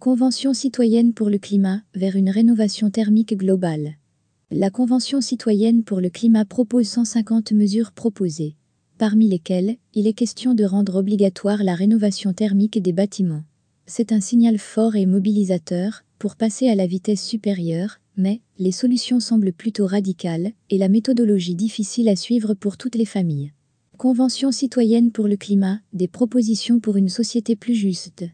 Convention citoyenne pour le climat vers une rénovation thermique globale. La Convention citoyenne pour le climat propose 150 mesures proposées, parmi lesquelles il est question de rendre obligatoire la rénovation thermique des bâtiments. C'est un signal fort et mobilisateur pour passer à la vitesse supérieure, mais les solutions semblent plutôt radicales et la méthodologie difficile à suivre pour toutes les familles. Convention citoyenne pour le climat, des propositions pour une société plus juste.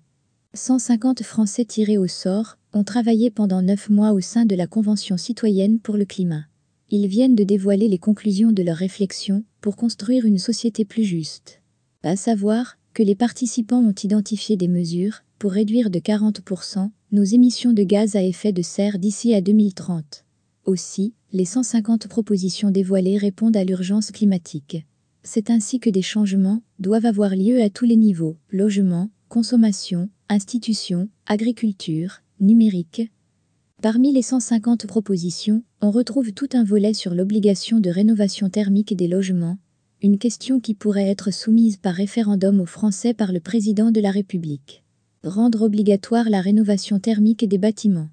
150 Français tirés au sort ont travaillé pendant neuf mois au sein de la Convention citoyenne pour le climat. Ils viennent de dévoiler les conclusions de leurs réflexions pour construire une société plus juste. À savoir que les participants ont identifié des mesures pour réduire de 40% nos émissions de gaz à effet de serre d'ici à 2030. Aussi, les 150 propositions dévoilées répondent à l'urgence climatique. C'est ainsi que des changements doivent avoir lieu à tous les niveaux, logement, consommation, institutions, agriculture, numérique. Parmi les 150 propositions, on retrouve tout un volet sur l'obligation de rénovation thermique des logements, une question qui pourrait être soumise par référendum aux Français par le président de la République. Rendre obligatoire la rénovation thermique des bâtiments.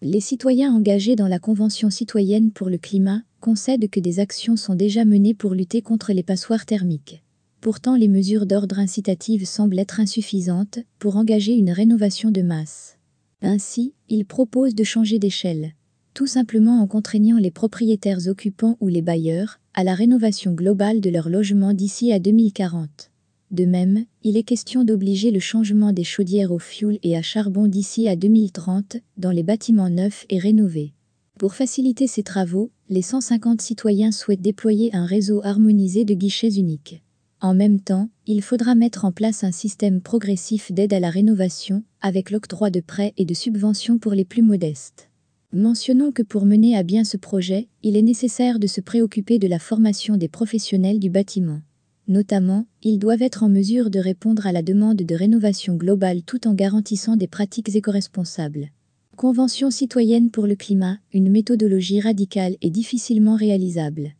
Les citoyens engagés dans la Convention citoyenne pour le climat concèdent que des actions sont déjà menées pour lutter contre les passoires thermiques. Pourtant, les mesures d'ordre incitative semblent être insuffisantes pour engager une rénovation de masse. Ainsi, ils proposent de changer d'échelle, tout simplement en contraignant les propriétaires occupants ou les bailleurs à la rénovation globale de leur logement d'ici à 2040. De même, il est question d'obliger le changement des chaudières au fioul et à charbon d'ici à 2030 dans les bâtiments neufs et rénovés. Pour faciliter ces travaux, les 150 citoyens souhaitent déployer un réseau harmonisé de guichets uniques. En même temps, il faudra mettre en place un système progressif d'aide à la rénovation, avec l'octroi de prêts et de subventions pour les plus modestes. Mentionnons que pour mener à bien ce projet, il est nécessaire de se préoccuper de la formation des professionnels du bâtiment. Notamment, ils doivent être en mesure de répondre à la demande de rénovation globale tout en garantissant des pratiques éco-responsables. Convention citoyenne pour le climat, une méthodologie radicale et difficilement réalisable.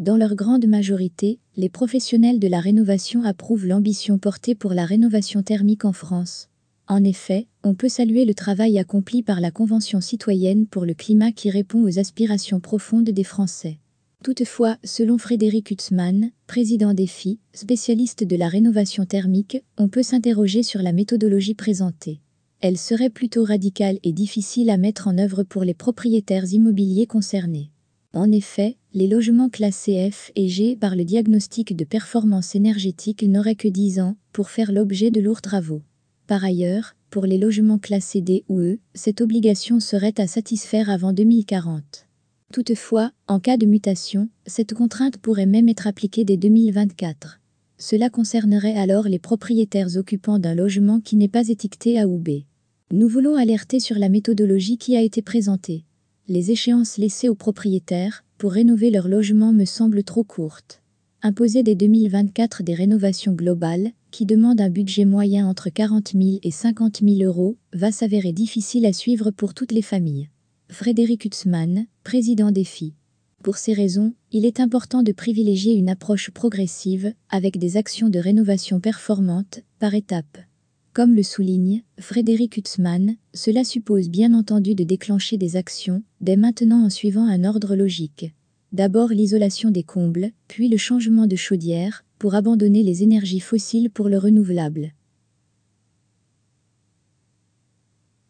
Dans leur grande majorité, les professionnels de la rénovation approuvent l'ambition portée pour la rénovation thermique en France. En effet, on peut saluer le travail accompli par la Convention citoyenne pour le climat qui répond aux aspirations profondes des Français. Toutefois, selon Frédéric Hutzmann, président d'EFI, spécialiste de la rénovation thermique, on peut s'interroger sur la méthodologie présentée. Elle serait plutôt radicale et difficile à mettre en œuvre pour les propriétaires immobiliers concernés. En effet, les logements classés F et G par le diagnostic de performance énergétique n'auraient que 10 ans pour faire l'objet de lourds travaux. Par ailleurs, pour les logements classés D ou E, cette obligation serait à satisfaire avant 2040. Toutefois, en cas de mutation, cette contrainte pourrait même être appliquée dès 2024. Cela concernerait alors les propriétaires occupants d'un logement qui n'est pas étiqueté A ou B. Nous voulons alerter sur la méthodologie qui a été présentée les échéances laissées aux propriétaires pour rénover leur logement me semblent trop courtes. Imposer dès 2024 des rénovations globales, qui demandent un budget moyen entre 40 000 et 50 000 euros, va s'avérer difficile à suivre pour toutes les familles. Frédéric Hutzmann, président des FI. Pour ces raisons, il est important de privilégier une approche progressive, avec des actions de rénovation performantes, par étapes. Comme le souligne Frédéric Hutzmann, cela suppose bien entendu de déclencher des actions, dès maintenant en suivant un ordre logique. D'abord l'isolation des combles, puis le changement de chaudière, pour abandonner les énergies fossiles pour le renouvelable.